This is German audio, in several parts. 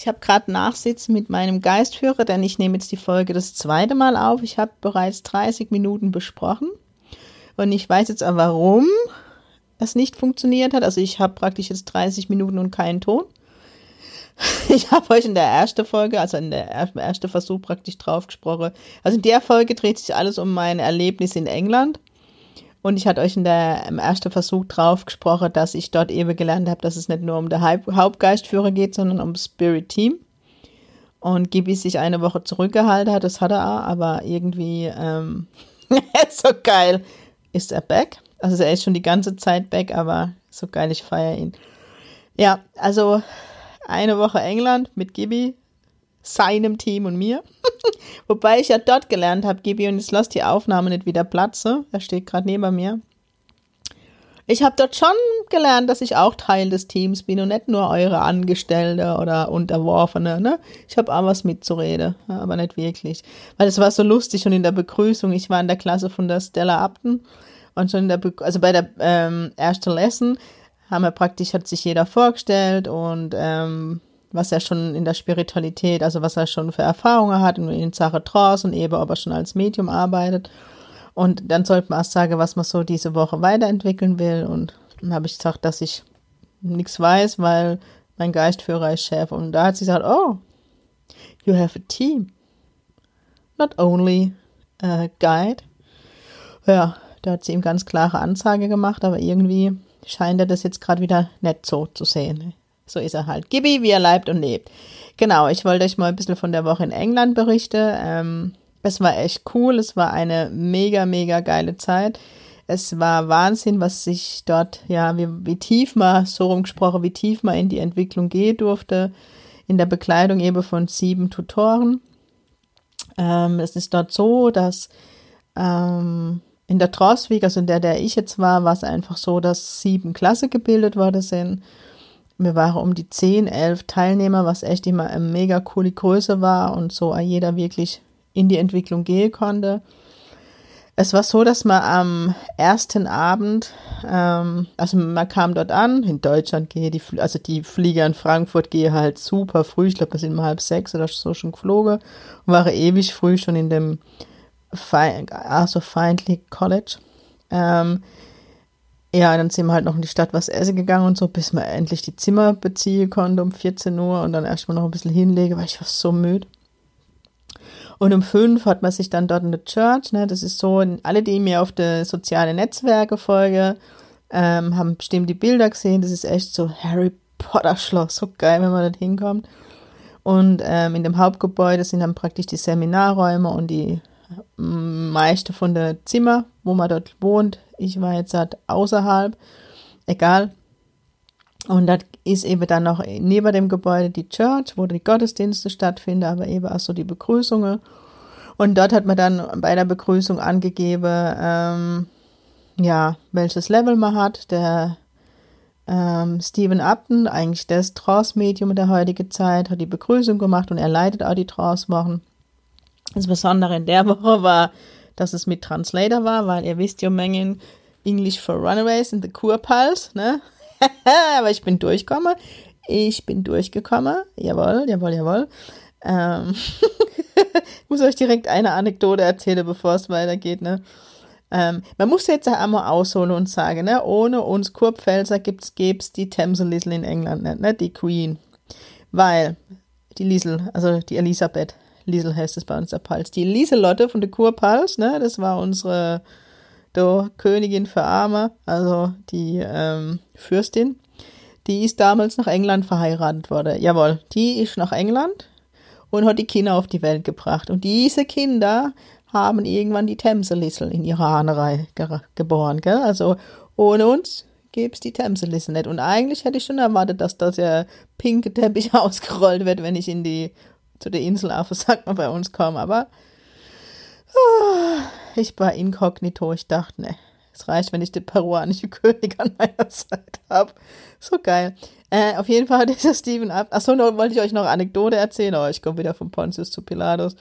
Ich habe gerade Nachsitz mit meinem Geistführer, denn ich nehme jetzt die Folge das zweite Mal auf. Ich habe bereits 30 Minuten besprochen und ich weiß jetzt auch, warum es nicht funktioniert hat. Also ich habe praktisch jetzt 30 Minuten und keinen Ton. Ich habe euch in der ersten Folge, also in der ersten Versuch praktisch drauf gesprochen. Also in der Folge dreht sich alles um mein Erlebnis in England. Und ich hatte euch in der, im ersten Versuch drauf gesprochen, dass ich dort eben gelernt habe, dass es nicht nur um den Hauptgeistführer geht, sondern um Spirit Team. Und Gibi sich eine Woche zurückgehalten hat, das hat er auch, aber irgendwie ähm, so geil ist er back. Also er ist schon die ganze Zeit back, aber so geil, ich feiere ihn. Ja, also eine Woche England mit Gibi, seinem Team und mir. Wobei ich ja dort gelernt habe, Gibi, und jetzt lass die Aufnahme nicht wieder platze. Er steht gerade neben mir. Ich habe dort schon gelernt, dass ich auch Teil des Teams bin und nicht nur eure Angestellte oder Unterworfene. Ne? Ich habe auch was mitzureden, aber nicht wirklich. Weil es war so lustig und in der Begrüßung, ich war in der Klasse von der Stella Upton und schon in der, Be also bei der ähm, ersten Lesson haben wir praktisch, hat sich jeder vorgestellt und ähm, was er schon in der Spiritualität, also was er schon für Erfahrungen hat in, in Sache Trance und eben, ob er schon als Medium arbeitet. Und dann sollte man erst sagen, was man so diese Woche weiterentwickeln will. Und dann habe ich gesagt, dass ich nichts weiß, weil mein Geistführer ist Chef. Und da hat sie gesagt, oh, you have a team. Not only a guide. Ja, da hat sie ihm ganz klare Ansage gemacht, aber irgendwie scheint er das jetzt gerade wieder nicht so zu sehen. So ist er halt. Gibi, wie er leibt und lebt. Genau, ich wollte euch mal ein bisschen von der Woche in England berichten. Ähm, es war echt cool. Es war eine mega, mega geile Zeit. Es war Wahnsinn, was sich dort, ja, wie, wie tief man, so rumgesprochen, wie tief man in die Entwicklung gehen durfte. In der Bekleidung eben von sieben Tutoren. Ähm, es ist dort so, dass ähm, in der Trostweg, also in der, der ich jetzt war, war es einfach so, dass sieben Klasse gebildet worden sind wir waren um die 10, 11 Teilnehmer, was echt immer eine mega coole Größe war und so jeder wirklich in die Entwicklung gehen konnte. Es war so, dass man am ersten Abend, ähm, also man kam dort an, in Deutschland gehe die, also die Flieger in Frankfurt gehe halt super früh, ich glaube, da sind wir halb sechs oder so schon geflogen und war ewig früh schon in dem Feind, also Feindly College. Ähm, ja, dann sind wir halt noch in die Stadt was essen gegangen und so, bis man endlich die Zimmer beziehen konnte um 14 Uhr und dann erstmal noch ein bisschen hinlegen, weil ich war so müde. Und um fünf hat man sich dann dort in der Church, ne, das ist so, alle, die mir auf die sozialen Netzwerke folgen, ähm, haben bestimmt die Bilder gesehen, das ist echt so Harry Potter Schloss, so geil, wenn man dort hinkommt. Und ähm, in dem Hauptgebäude sind dann praktisch die Seminarräume und die meiste von der Zimmer, wo man dort wohnt. Ich war jetzt halt außerhalb, egal. Und das ist eben dann noch neben dem Gebäude die Church, wo die Gottesdienste stattfinden, aber eben auch so die Begrüßungen. Und dort hat man dann bei der Begrüßung angegeben, ähm, ja, welches Level man hat. Der ähm, Stephen Upton, eigentlich das Trance-Medium der heutigen Zeit, hat die Begrüßung gemacht und er leitet auch die Trance-Wochen. Das Besondere in der Woche war, dass es mit Translator war, weil ihr wisst ja Mengen English for Runaways in the Kurpals, ne? Aber ich bin durchgekommen. Ich bin durchgekommen. Jawohl, jawohl, jawohl. Ähm ich muss euch direkt eine Anekdote erzählen, bevor es weitergeht, ne? Ähm, man muss jetzt einmal ausholen und sagen, ne, ohne uns Kurpfälzer gibt's, gäb's die Themse Liesel in England nicht, ne, die Queen. Weil, die Liesel, also die Elisabeth, Liesel heißt es bei uns der Pals. Die Lieselotte von der Kurpals, ne, das war unsere do, Königin für Arme, also die ähm, Fürstin. Die ist damals nach England verheiratet worden. Jawohl, die ist nach England und hat die Kinder auf die Welt gebracht. Und diese Kinder haben irgendwann die Themselissel in ihrer Ahnerei ge geboren. Gell? Also ohne uns gäbe es die Themselissel nicht. Und eigentlich hätte ich schon erwartet, dass das ja pinke Teppich ausgerollt wird, wenn ich in die zu der Insel auf, sagt man bei uns kaum, aber oh, ich war inkognito. Ich dachte, ne, es reicht, wenn ich den peruanische König an meiner Seite habe. So geil. Äh, auf jeden Fall hat dieser Steven ab. Achso, wollte ich euch noch Anekdote erzählen, aber ich komme wieder von Pontius zu Pilatus.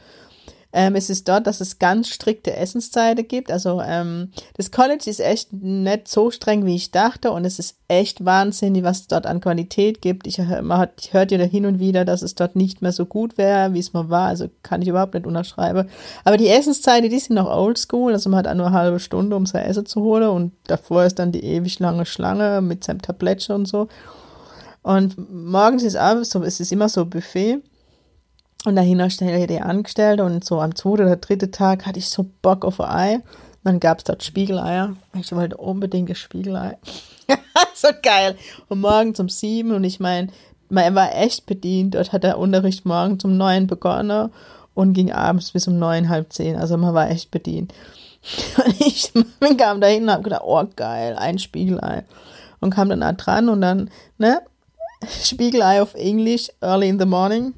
Ähm, es ist dort, dass es ganz strikte Essenszeiten gibt. Also ähm, das College ist echt nicht so streng, wie ich dachte. Und es ist echt wahnsinnig, was es dort an Qualität gibt. Ich, man hat, hört ja hin und wieder, dass es dort nicht mehr so gut wäre, wie es mal war. Also kann ich überhaupt nicht unterschreiben. Aber die Essenszeiten, die sind noch oldschool. Also man hat nur eine halbe Stunde, um sein Essen zu holen. Und davor ist dann die ewig lange Schlange mit seinem Tablettchen und so. Und morgens ist auch so, es ist immer so Buffet. Und dahinter stelle ich die Angestellte und so am zweiten oder dritten Tag hatte ich so Bock auf ein Ei. Und dann gab es dort Spiegeleier. Ich wollte unbedingt ein Spiegelei. so geil. Und morgens um sieben und ich meine, man war echt bedient. Dort hat der Unterricht morgens um neun begonnen und ging abends bis um neun, halb zehn. Also man war echt bedient. Und ich kam da hin und habe gedacht, oh geil, ein Spiegelei. Und kam dann da dran und dann, ne, Spiegelei auf Englisch, early in the morning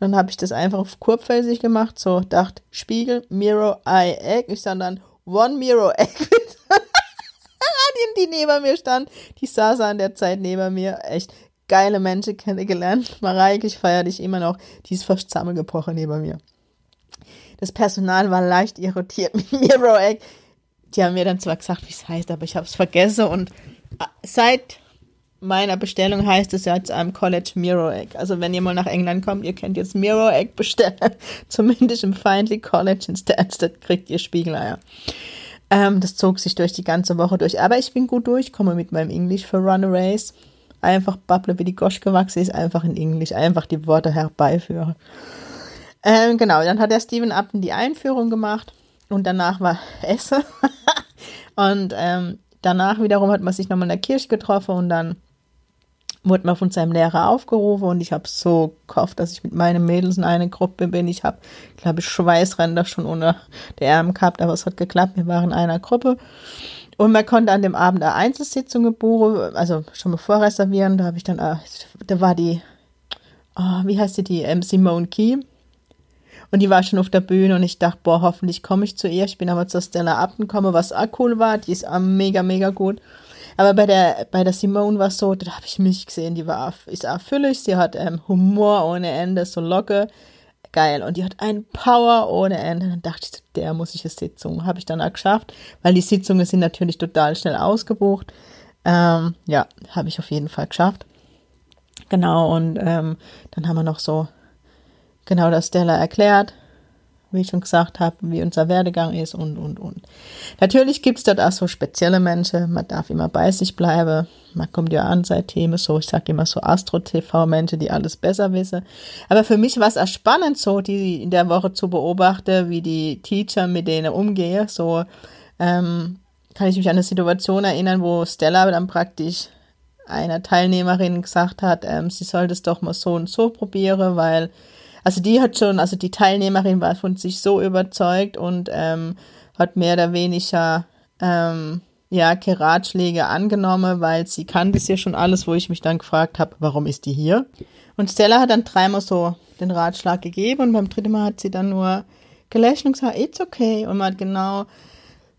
dann habe ich das einfach auf kurzfelsig gemacht, so dachte Spiegel, Mirror, Eye, Egg. Ich sah dann One Mirror Egg. die, die neben mir stand, die saß an der Zeit neben mir. Echt geile Menschen kennengelernt. Mareike, ich feiere dich immer noch. Die ist fast zusammengebrochen neben mir. Das Personal war leicht irritiert mit Mirror Egg. Die haben mir dann zwar gesagt, wie es heißt, aber ich habe es vergessen und äh, seit meiner Bestellung heißt es ja jetzt am College Mirror Egg. Also wenn ihr mal nach England kommt, ihr könnt jetzt Mirror Egg bestellen. Zumindest im Feindly College in Stansted kriegt ihr Spiegeleier. Ähm, das zog sich durch die ganze Woche durch. Aber ich bin gut durchkomme mit meinem Englisch für Runaways. Einfach babble wie die Gosch gewachsen ist, einfach in Englisch, einfach die Worte herbeiführen. Ähm, genau, dann hat der Steven Upton die Einführung gemacht und danach war Essen. und ähm, danach wiederum hat man sich nochmal in der Kirche getroffen und dann wurde man von seinem Lehrer aufgerufen und ich habe so gehofft, dass ich mit meinen Mädels in einer Gruppe bin. Ich habe, glaube ich, Schweißränder schon unter der Arm gehabt, aber es hat geklappt. Wir waren in einer Gruppe. Und man konnte an dem Abend eine Einzelsitzung buchen, also schon mal vorreservieren. Da habe ich dann, äh, da war die, oh, wie heißt die, die ähm, Simone Key. Und die war schon auf der Bühne und ich dachte, boah, hoffentlich komme ich zu ihr. Ich bin aber zur Stella Abten gekommen, was auch cool war. Die ist mega, mega gut. Aber bei der, bei der Simone war es so, da habe ich mich gesehen, die war, ist auch füllig, sie hat ähm, Humor ohne Ende, so locker, geil. Und die hat einen Power ohne Ende. Dann dachte ich, der muss ich eine Sitzung. Habe ich dann auch geschafft, weil die Sitzungen sind natürlich total schnell ausgebucht. Ähm, ja, habe ich auf jeden Fall geschafft. Genau, und ähm, dann haben wir noch so genau das Stella erklärt, wie ich schon gesagt habe, wie unser Werdegang ist und, und, und. Natürlich gibt es dort auch so spezielle Menschen, man darf immer bei sich bleiben, man kommt ja an seit Themen so, ich sage immer so Astro-TV-Menschen, die alles besser wissen. Aber für mich war es auch spannend, so die in der Woche zu beobachten, wie die Teacher mit denen umgehen. So ähm, kann ich mich an eine Situation erinnern, wo Stella dann praktisch einer Teilnehmerin gesagt hat, ähm, sie soll das doch mal so und so probieren, weil also die hat schon, also die Teilnehmerin war von sich so überzeugt und ähm, hat mehr oder weniger ähm, ja, Ratschläge angenommen, weil sie kannte es ja schon alles, wo ich mich dann gefragt habe, warum ist die hier? Und Stella hat dann dreimal so den Ratschlag gegeben und beim dritten Mal hat sie dann nur gelächelt und gesagt, it's okay. Und man hat genau,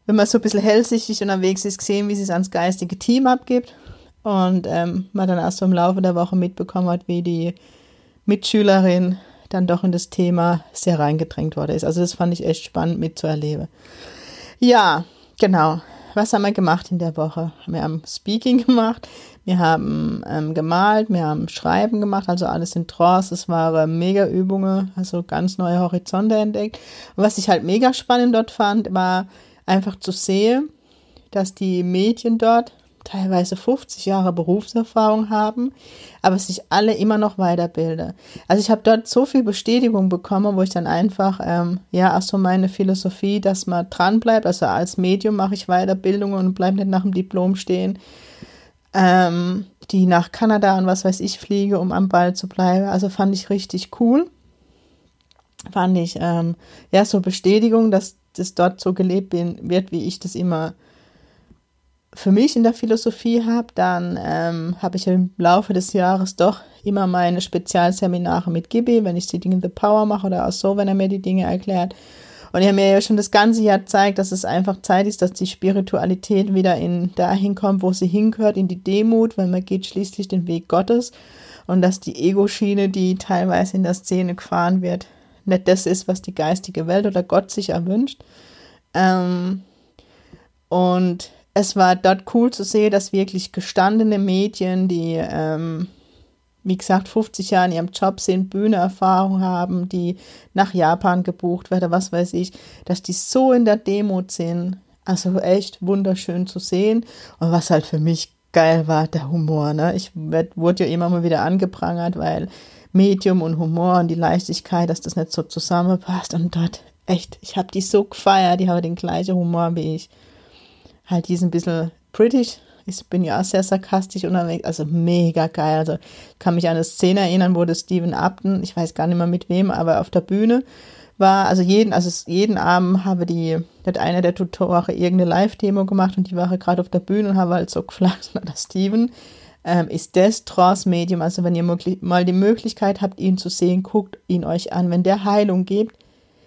wenn man so ein bisschen hellsichtig unterwegs ist, gesehen, wie sie es ans geistige Team abgibt. Und ähm, man dann erst so im Laufe der Woche mitbekommen hat, wie die Mitschülerin dann doch in das Thema sehr reingedrängt worden ist. Also das fand ich echt spannend mitzuerleben. Ja, genau. Was haben wir gemacht in der Woche? Wir haben Speaking gemacht, wir haben ähm, gemalt, wir haben Schreiben gemacht, also alles in Trance. Es waren mega Übungen, also ganz neue Horizonte entdeckt. Und was ich halt mega spannend dort fand, war einfach zu sehen, dass die Mädchen dort teilweise 50 Jahre Berufserfahrung haben, aber sich alle immer noch weiterbilden. Also ich habe dort so viel Bestätigung bekommen, wo ich dann einfach, ähm, ja, auch so meine Philosophie, dass man dran bleibt. Also als Medium mache ich Weiterbildungen und bleibe nicht nach dem Diplom stehen. Ähm, die nach Kanada und was weiß ich fliege, um am Ball zu bleiben. Also fand ich richtig cool. Fand ich, ähm, ja, so Bestätigung, dass das dort so gelebt wird, wie ich das immer für mich in der Philosophie habe, dann ähm, habe ich im Laufe des Jahres doch immer meine Spezialseminare mit Gibi, wenn ich die Dinge in The Power mache oder auch so, wenn er mir die Dinge erklärt. Und er mir ja schon das ganze Jahr zeigt, dass es einfach Zeit ist, dass die Spiritualität wieder in dahin kommt, wo sie hingehört, in die Demut, weil man geht schließlich den Weg Gottes und dass die Ego-Schiene, die teilweise in der Szene gefahren wird, nicht das ist, was die geistige Welt oder Gott sich erwünscht. Ähm, und es war dort cool zu sehen, dass wirklich gestandene Mädchen, die, ähm, wie gesagt, 50 Jahre in ihrem Job sind, Bühneerfahrung haben, die nach Japan gebucht werden, was weiß ich, dass die so in der Demut sind. Also echt wunderschön zu sehen. Und was halt für mich geil war, der Humor. Ne? Ich werd, wurde ja immer mal wieder angeprangert, weil Medium und Humor und die Leichtigkeit, dass das nicht so zusammenpasst. Und dort, echt, ich habe die so gefeiert, die haben den gleichen Humor wie ich halt diesen bisschen British. Ich bin ja auch sehr sarkastisch unterwegs, also mega geil. Also kann mich an eine Szene erinnern, wo der Stephen Upton, ich weiß gar nicht mehr mit wem, aber auf der Bühne war, also jeden, also jeden Abend habe die, hat einer der Tutoren irgendeine Live-Demo gemacht und die war gerade auf der Bühne und habe halt so gefragt, na, der Steven, ähm, ist das Trance-Medium, also wenn ihr mal die Möglichkeit habt, ihn zu sehen, guckt ihn euch an. Wenn der Heilung gibt,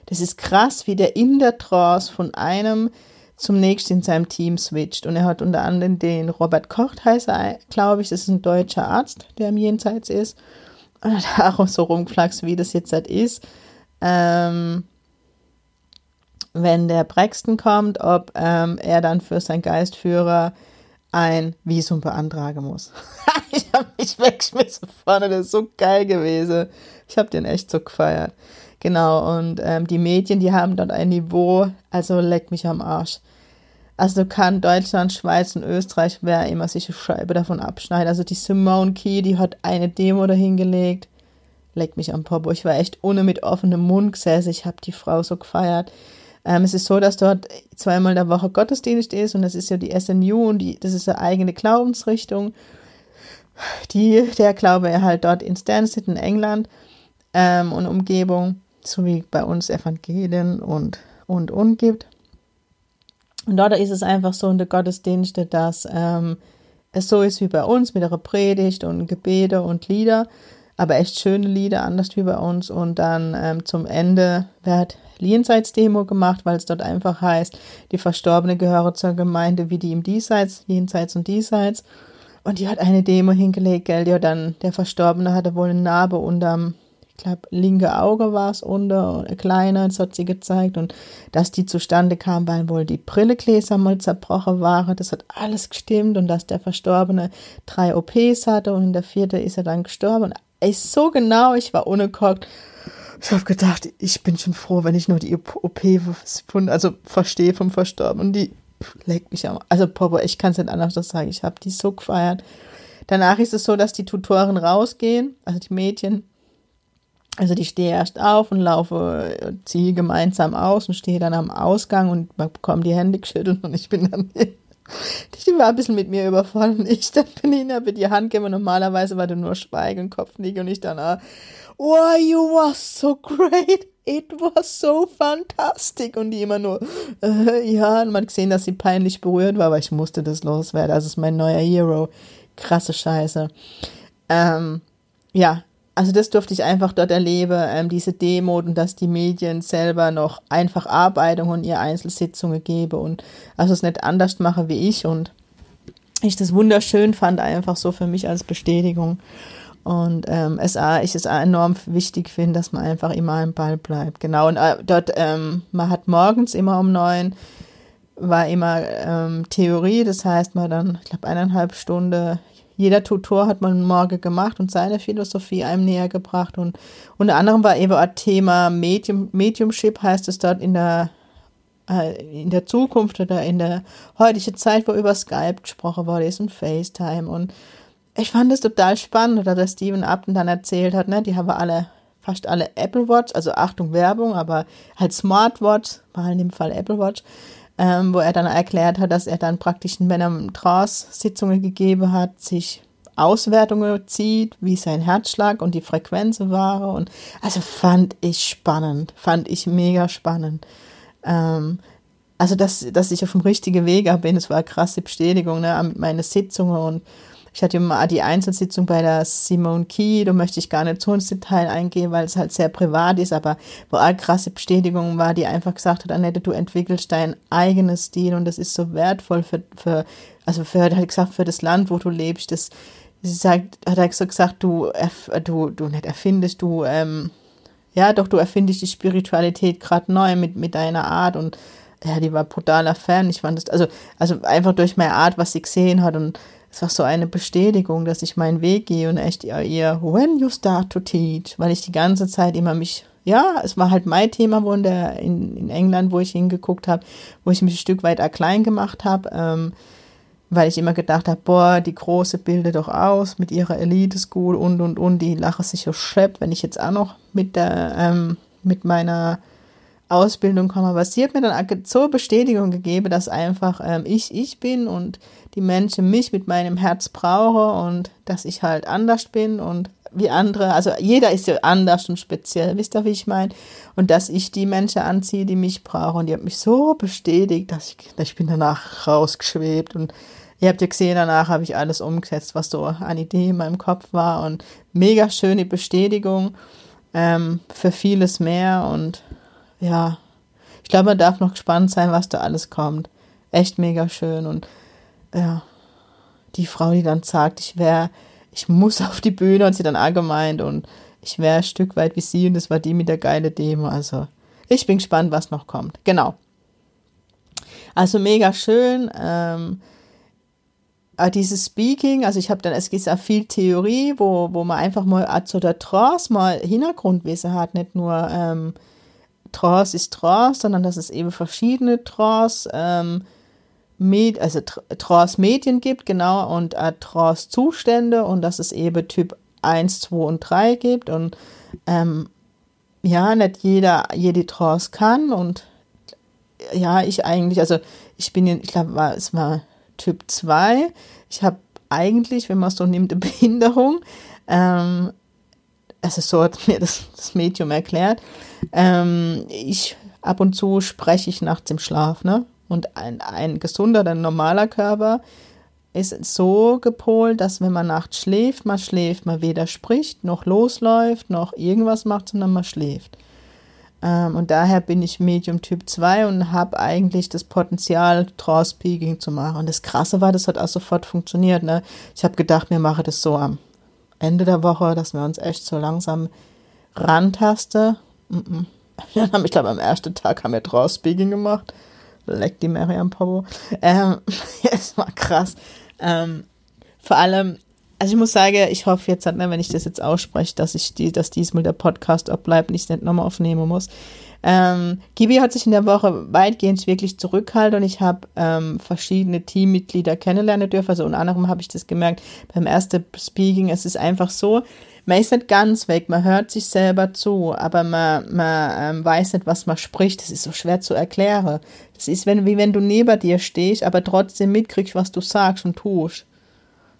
das ist krass, wie der in der Trance von einem zum nächsten in seinem Team switcht. Und er hat unter anderem den Robert Kocht, heißt er, glaube ich, das ist ein deutscher Arzt, der im Jenseits ist. Und auch so rumgeflaxt, wie das jetzt halt ist. Ähm, wenn der Braxton kommt, ob ähm, er dann für seinen Geistführer ein Visum beantragen muss. ich habe mich weggeschmissen vorne, das ist so geil gewesen. Ich habe den echt so gefeiert. Genau, und ähm, die Medien, die haben dort ein Niveau, also leck mich am Arsch. Also kann Deutschland, Schweiz und Österreich, wer immer sich eine Scheibe davon abschneidet. Also die Simone Key, die hat eine Demo dahingelegt. Leck mich am Popo. Ich war echt ohne mit offenem Mund gesessen. Ich habe die Frau so gefeiert. Ähm, es ist so, dass dort zweimal der Woche Gottesdienst ist und das ist ja die SNU und die, das ist eine eigene Glaubensrichtung. Die, der Glaube halt dort in Stansted in England ähm, und Umgebung so wie bei uns Evangelien und, und, und gibt. Und dort ist es einfach so in der Gottesdienste, dass ähm, es so ist wie bei uns mit der Predigt und Gebete und Lieder, aber echt schöne Lieder, anders wie bei uns. Und dann ähm, zum Ende wird Jenseits-Demo gemacht, weil es dort einfach heißt, die Verstorbene gehören zur Gemeinde wie die im Diesseits, Jenseits und Diesseits. Und die hat eine Demo hingelegt, gell, hat dann, der Verstorbene hatte wohl eine Narbe unterm ich glaube, linke Auge war es unter, kleiner, das hat sie gezeigt. Und dass die zustande kam, weil wohl die Brillegläser mal zerbrochen waren, das hat alles gestimmt. Und dass der Verstorbene drei OPs hatte und in der vierte ist er dann gestorben. Und ist so genau, ich war unekorkt. Ich habe gedacht, ich bin schon froh, wenn ich nur die OP von, also verstehe vom Verstorbenen. Die legt mich am. Also, Popo, ich kann es nicht anders sagen. Ich habe die so gefeiert. Danach ist es so, dass die Tutoren rausgehen, also die Mädchen, also die stehe erst auf und laufe, ziehe gemeinsam aus und stehe dann am Ausgang und bekomme die Hände geschüttelt und ich bin dann. Die war ein bisschen mit mir überfordert und ich dann bin hin, habe die Hand gegeben und normalerweise war du nur Schweigen, Kopfnicken und ich dann, ah, oh, you were so great, it was so fantastic. Und die immer nur, äh, ja, und man hat gesehen, dass sie peinlich berührt war, aber ich musste das loswerden, das ist mein neuer Hero, krasse Scheiße. Ähm, ja, also das durfte ich einfach dort erleben, ähm, diese Demo und dass die Medien selber noch einfach Arbeitungen und ihre Einzelsitzungen geben und also es nicht anders mache wie ich und ich das wunderschön fand, einfach so für mich als Bestätigung. Und ähm, es ich es enorm wichtig finde, dass man einfach immer im Ball bleibt. Genau, und äh, dort, ähm, man hat morgens immer um neun, war immer ähm, Theorie, das heißt, man dann, ich glaube, eineinhalb Stunden jeder Tutor hat mal Morgen gemacht und seine Philosophie einem näher gebracht. Und unter anderem war eben ein Thema Medium, Mediumship, heißt es dort in der, äh, in der Zukunft oder in der heutigen Zeit, wo über Skype gesprochen wurde, ist und FaceTime. Und ich fand es total spannend, oder der Steven Upton dann erzählt hat, ne, die haben alle, fast alle Apple Watch, also Achtung Werbung, aber halt Smartwatch, war in dem Fall Apple Watch ähm, wo er dann erklärt hat, dass er dann praktisch, wenn er Trance-Sitzungen gegeben hat, sich Auswertungen zieht, wie sein Herzschlag und die Frequenz war. Und also fand ich spannend, fand ich mega spannend. Ähm, also dass, dass ich auf dem richtigen Weg bin, es war eine krasse Bestätigung, ne, mit meinen Sitzungen und ich hatte immer die Einzelsitzung bei der Simone Key, da möchte ich gar nicht so ins Detail eingehen, weil es halt sehr privat ist, aber wo eine krasse Bestätigung war, die einfach gesagt hat, Annette, du entwickelst dein eigenes Stil und das ist so wertvoll für, für also für, hat gesagt, für das Land, wo du lebst, das, sie sagt, hat er so gesagt, du, du, du nicht erfindest, du, ähm, ja, doch, du erfindest die Spiritualität gerade neu mit, mit deiner Art und ja, die war brutaler Fan. Ich fand das, also, also einfach durch meine Art, was sie gesehen hat und es war so eine Bestätigung, dass ich meinen Weg gehe und echt ihr, when you start to teach, weil ich die ganze Zeit immer mich, ja, es war halt mein Thema wo in, der, in, in England, wo ich hingeguckt habe, wo ich mich ein Stück weit klein gemacht habe, ähm, weil ich immer gedacht habe, boah, die Große bildet doch aus mit ihrer Elite School und und und, die lache sich so schepp, wenn ich jetzt auch noch mit der, ähm, mit meiner Ausbildung komme. Aber sie hat mir dann so Bestätigung gegeben, dass einfach ähm, ich ich bin und die Menschen mich mit meinem Herz brauchen und dass ich halt anders bin und wie andere, also jeder ist ja anders und speziell, wisst ihr, wie ich meine? Und dass ich die Menschen anziehe, die mich brauchen. Und die hat mich so bestätigt, dass ich, ich bin danach rausgeschwebt und ihr habt ja gesehen, danach habe ich alles umgesetzt, was so an Idee in meinem Kopf war und mega schöne Bestätigung ähm, für vieles mehr und ja, ich glaube, man darf noch gespannt sein, was da alles kommt. Echt mega schön und ja, die Frau, die dann sagt, ich wäre, ich muss auf die Bühne und sie dann allgemeint und ich wäre ein Stück weit wie sie und das war die mit der geile Demo. Also ich bin gespannt, was noch kommt. Genau. Also mega schön. Ähm, äh, dieses Speaking, also ich habe dann, es gibt auch viel Theorie, wo, wo man einfach mal zu der Trance mal Hintergrundwissen hat, nicht nur ähm, Trance ist Trance, sondern dass es eben verschiedene Trance ähm, Med also Trance-Medien gibt, genau, und äh, Trance-Zustände und dass es eben Typ 1, 2 und 3 gibt und ähm, ja, nicht jeder jede Trance kann und ja, ich eigentlich, also ich bin, ich glaube, es war Typ 2. Ich habe eigentlich, wenn man es so nimmt, eine Behinderung. Ähm, also so hat mir das, das Medium erklärt. Ähm, ich ab und zu spreche ich nachts im Schlaf, ne? Und ein, ein gesunder, ein normaler Körper ist so gepolt, dass wenn man nachts schläft, man schläft, man weder spricht, noch losläuft, noch irgendwas macht, sondern man schläft. Ähm, und daher bin ich Medium Typ 2 und habe eigentlich das Potenzial, Trance-Peaking zu machen. Und das Krasse war, das hat auch sofort funktioniert. Ne? Ich habe gedacht, wir machen das so am Ende der Woche, dass wir uns echt so langsam rantasten. -mm. Dann haben, ich glaube, am ersten Tag haben wir Trance-Peaking gemacht leck die Mary am Popo. Ähm, es war krass. Ähm, vor allem, also ich muss sagen, ich hoffe jetzt, wenn ich das jetzt ausspreche, dass ich die, dass diesmal der Podcast abbleibt und ich es nicht nochmal aufnehmen muss. Ähm, Gibi hat sich in der Woche weitgehend wirklich zurückgehalten und ich habe ähm, verschiedene Teammitglieder kennenlernen dürfen. Also unter anderem habe ich das gemerkt beim ersten Speaking. Es ist einfach so, man ist nicht ganz weg, man hört sich selber zu, aber man, man ähm, weiß nicht, was man spricht. Das ist so schwer zu erklären. Das ist wenn, wie wenn du neben dir stehst, aber trotzdem mitkriegst, was du sagst und tust.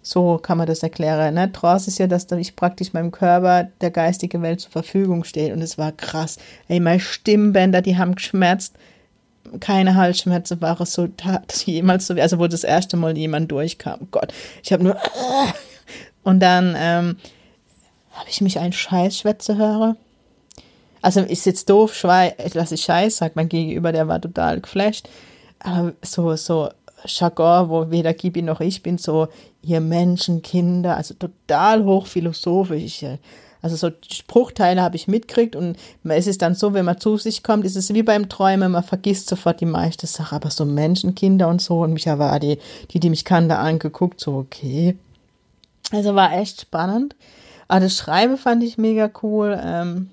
So kann man das erklären. Ne? Trance ist ja, dass ich praktisch meinem Körper der geistigen Welt zur Verfügung stehe. Und es war krass. Ey, meine Stimmbänder, die haben geschmerzt. Keine Halsschmerzen war es so, dass jemals so, also wo das erste Mal jemand durchkam. Gott, ich habe nur. Und dann ähm, habe ich mich einen Scheiß schwätze höre. Also ist jetzt doof, dass ich Scheiß sage. Mein Gegenüber, der war total geflasht. Aber so, so Jargon, wo weder Gibi noch ich bin, so ihr Menschen, Kinder, also total hochphilosophisch. Also so Spruchteile habe ich mitgekriegt und es ist dann so, wenn man zu sich kommt, ist es wie beim Träumen, man vergisst sofort die meiste Sache, aber so Menschen, Kinder und so und mich war die, die, die mich kannte, angeguckt, so okay. Also war echt spannend. Aber das Schreiben fand ich mega cool. Ähm,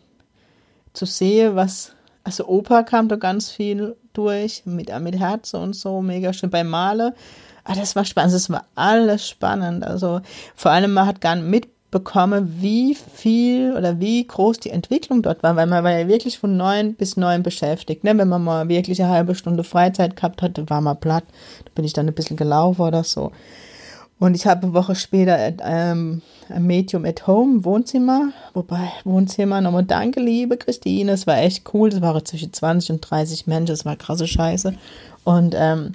zu sehen, was, also Opa kam da ganz viel durch, mit, äh, mit Herzen und so, mega schön beim Male. Aber das war spannend, das war alles spannend. Also vor allem, man hat gar nicht mitbekommen, wie viel oder wie groß die Entwicklung dort war, weil man war ja wirklich von neun bis neun beschäftigt. Ne? Wenn man mal wirklich eine halbe Stunde Freizeit gehabt hatte, war man platt. Da bin ich dann ein bisschen gelaufen oder so. Und ich habe eine Woche später ähm, ein Medium at Home, Wohnzimmer. Wobei, Wohnzimmer, nochmal danke, liebe Christine. Es war echt cool. Es waren zwischen 20 und 30 Menschen. Es war krasse Scheiße. Und ähm,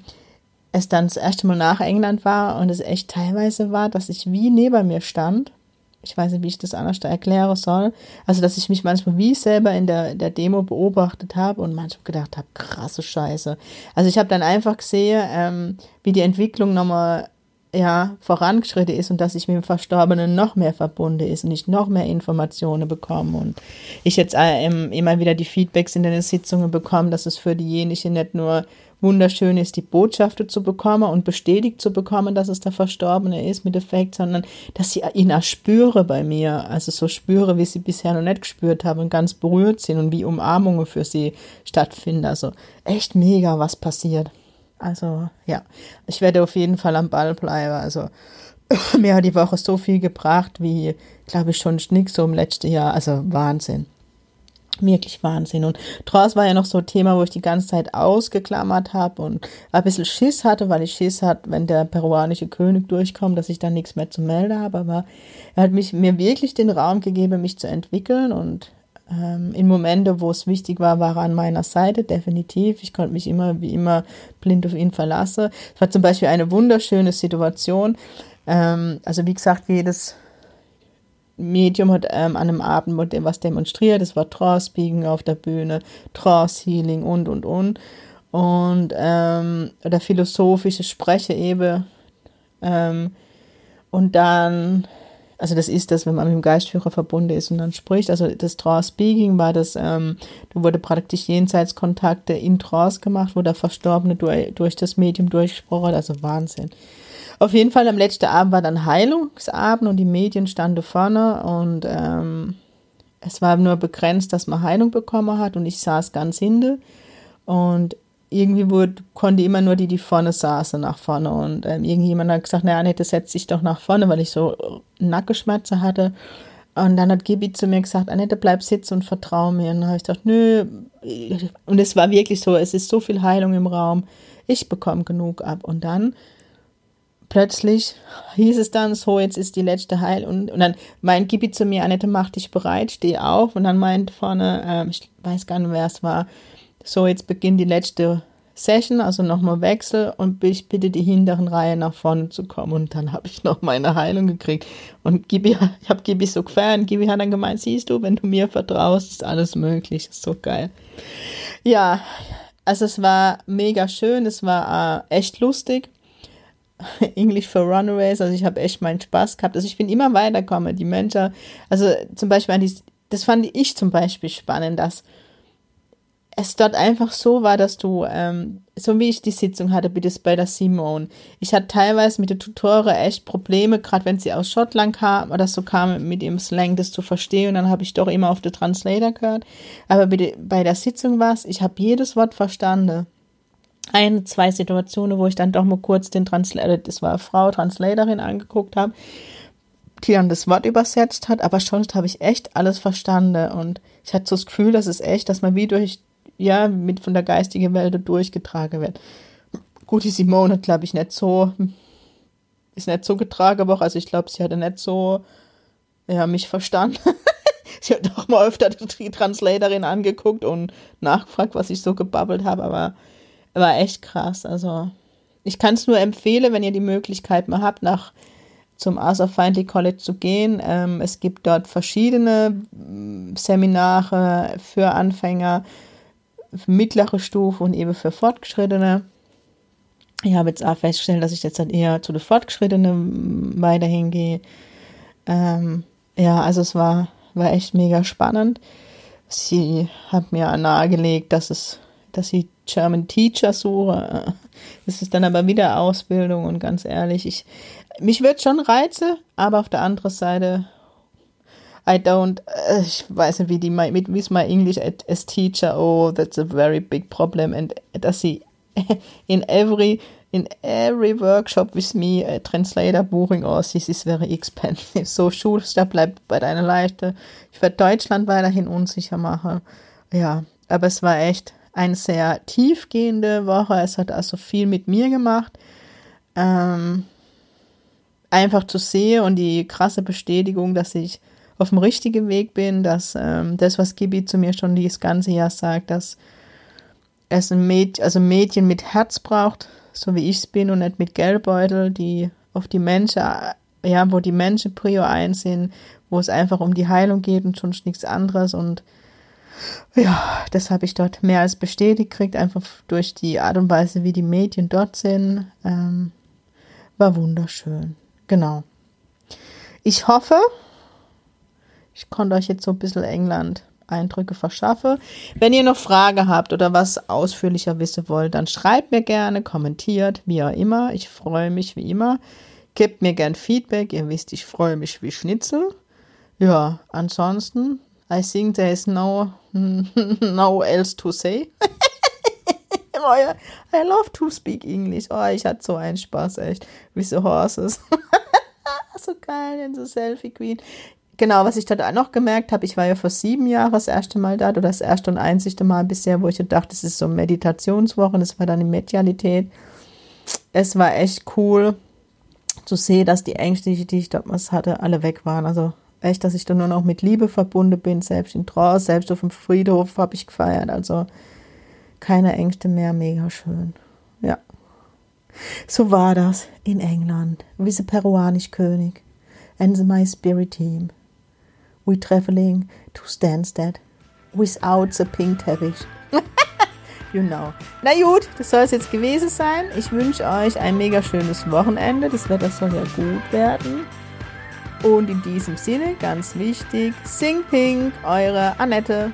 es dann das erste Mal nach England war und es echt teilweise war, dass ich wie neben mir stand. Ich weiß nicht, wie ich das anders erklären soll. Also, dass ich mich manchmal wie selber in der, der Demo beobachtet habe und manchmal gedacht habe, krasse Scheiße. Also, ich habe dann einfach gesehen, ähm, wie die Entwicklung nochmal ja, vorangeschritten ist und dass ich mit dem Verstorbenen noch mehr verbunden ist und ich noch mehr Informationen bekomme und ich jetzt äh, immer wieder die Feedbacks in den Sitzungen bekomme, dass es für diejenigen nicht nur wunderschön ist, die Botschaften zu bekommen und bestätigt zu bekommen, dass es der Verstorbene ist mit Effekt, sondern dass sie ihn auch spüre bei mir, also so spüre, wie sie bisher noch nicht gespürt haben und ganz berührt sind und wie Umarmungen für sie stattfinden. Also echt mega, was passiert. Also ja, ich werde auf jeden Fall am Ball bleiben. Also mir hat die Woche so viel gebracht wie, glaube ich, schon nix so im letzten Jahr. Also Wahnsinn. Wirklich Wahnsinn. Und Trance war ja noch so ein Thema, wo ich die ganze Zeit ausgeklammert habe und ein bisschen Schiss hatte, weil ich Schiss hatte, wenn der peruanische König durchkommt, dass ich dann nichts mehr zu melden habe. Aber er hat mich, mir wirklich den Raum gegeben, mich zu entwickeln und ähm, in Momente, wo es wichtig war, war er an meiner Seite, definitiv. Ich konnte mich immer, wie immer, blind auf ihn verlassen. Es war zum Beispiel eine wunderschöne Situation. Ähm, also wie gesagt, jedes Medium hat ähm, an einem Abend was demonstriert. Es war Trance-Speaking auf der Bühne, Trance-Healing und, und, und. Und ähm, der philosophische Sprecher eben. Ähm, und dann also das ist das, wenn man mit dem Geistführer verbunden ist und dann spricht. Also das Trance Speaking war das, ähm, da wurde praktisch Jenseitskontakte in Trance gemacht, wo der Verstorbene durch, durch das Medium durchgesprochen hat. Also Wahnsinn. Auf jeden Fall am letzten Abend war dann Heilungsabend und die Medien standen vorne und ähm, es war nur begrenzt, dass man Heilung bekommen hat und ich saß ganz hinten und irgendwie wurde, konnte immer nur die, die vorne saßen, nach vorne. Und ähm, irgendjemand hat gesagt, naja, Annette, setz dich doch nach vorne, weil ich so Nackenschmerzen hatte. Und dann hat Gibi zu mir gesagt, Annette, bleib sitzen und vertrau mir. Und dann habe ich gedacht, nö. Und es war wirklich so, es ist so viel Heilung im Raum. Ich bekomme genug ab. Und dann plötzlich hieß es dann so, jetzt ist die letzte Heil. Und, und dann meint Gibi zu mir, Annette, mach dich bereit, steh auf. Und dann meint vorne, ähm, ich weiß gar nicht, wer es war, so, jetzt beginnt die letzte Session, also nochmal Wechsel und ich bitte die hinteren Reihe nach vorne zu kommen. Und dann habe ich noch meine Heilung gekriegt. Und Gibi, ich habe Gibi so gefeiert. Gibi hat dann gemeint, siehst du, wenn du mir vertraust, ist alles möglich. Ist so geil. Ja, also es war mega schön, es war äh, echt lustig. English for Runaways, also ich habe echt meinen Spaß gehabt. Also ich bin immer weitergekommen. Die Menschen, also zum Beispiel, das fand ich zum Beispiel spannend, dass es dort einfach so war, dass du, ähm, so wie ich die Sitzung hatte, bitte bei der Simone, ich hatte teilweise mit der Tutore echt Probleme, gerade wenn sie aus Schottland kam oder so kam, mit ihrem Slang das zu verstehen und dann habe ich doch immer auf den Translator gehört. Aber bitte, bei der Sitzung war es, ich habe jedes Wort verstanden. Ein, zwei Situationen, wo ich dann doch mal kurz den Translator, das war eine Frau, Translatorin angeguckt habe, die dann das Wort übersetzt hat, aber sonst habe ich echt alles verstanden und ich hatte so das Gefühl, dass es echt, dass man wie durch ja, mit von der geistigen Welt durchgetragen wird. Gut, die Simone hat, glaube ich, nicht so, ist nicht so getragen, auch, also ich glaube, sie hatte nicht so, ja, mich verstanden. sie hat doch mal öfter die Translatorin angeguckt und nachgefragt, was ich so gebabbelt habe, aber war echt krass. Also, ich kann es nur empfehlen, wenn ihr die Möglichkeit mal habt, nach zum Arthur Findlay College zu gehen. Ähm, es gibt dort verschiedene mm, Seminare für Anfänger mittlere Stufe und eben für Fortgeschrittene. Ich habe jetzt auch festgestellt, dass ich jetzt dann eher zu den Fortgeschrittenen weiterhin gehe. Ähm, ja, also es war, war echt mega spannend. Sie hat mir nahegelegt, dass es, dass sie German Teacher suche. Das ist dann aber wieder Ausbildung und ganz ehrlich, ich, mich wird schon reize, aber auf der anderen Seite I don't, uh, ich weiß nicht, wie die, wie ist my English as teacher, oh, that's a very big problem. And dass sie in every, in every workshop with me a translator buching, oh, this is very expensive. So, Schulstab bleibt bei deiner Leiste. Ich werde Deutschland weiterhin unsicher machen. Ja, aber es war echt eine sehr tiefgehende Woche. Es hat also viel mit mir gemacht. Ähm, einfach zu sehen und die krasse Bestätigung, dass ich auf dem richtigen Weg bin, dass ähm, das, was Gibi zu mir schon dieses ganze Jahr sagt, dass es ein Mädchen, also ein Mädchen mit Herz braucht, so wie ich es bin und nicht mit Geldbeutel, die auf die Menschen, ja, wo die Menschen Prio 1 sind, wo es einfach um die Heilung geht und sonst nichts anderes und ja, das habe ich dort mehr als bestätigt gekriegt, einfach durch die Art und Weise, wie die Mädchen dort sind. Ähm, war wunderschön. Genau. Ich hoffe, ich konnte euch jetzt so ein bisschen England Eindrücke verschaffe. Wenn ihr noch Frage habt oder was ausführlicher wissen wollt, dann schreibt mir gerne, kommentiert, wie auch immer. Ich freue mich wie immer. Gebt mir gern Feedback. Ihr wisst, ich freue mich wie Schnitzel. Ja, ansonsten, I think there is no, no else to say. I love to speak English. Oh, ich hatte so einen Spaß, echt. Wie so Horses. so geil, in so Selfie Queen. Genau, was ich auch noch gemerkt habe, ich war ja vor sieben Jahren das erste Mal da, oder das erste und einzige Mal bisher, wo ich dachte, es ist so Meditationswoche, das war dann die Medialität. Es war echt cool zu sehen, dass die Ängste, die ich damals hatte, alle weg waren. Also echt, dass ich dann nur noch mit Liebe verbunden bin, selbst in Trance, selbst auf dem Friedhof habe ich gefeiert. Also keine Ängste mehr, mega schön. Ja. So war das in England, wie peruanisch König and my spirit team we traveling to Stansted without the pink Teppich. you know. Na gut, das soll es jetzt gewesen sein. Ich wünsche euch ein mega schönes Wochenende. Das Wetter soll ja gut werden. Und in diesem Sinne, ganz wichtig, Sing Pink, eure Annette.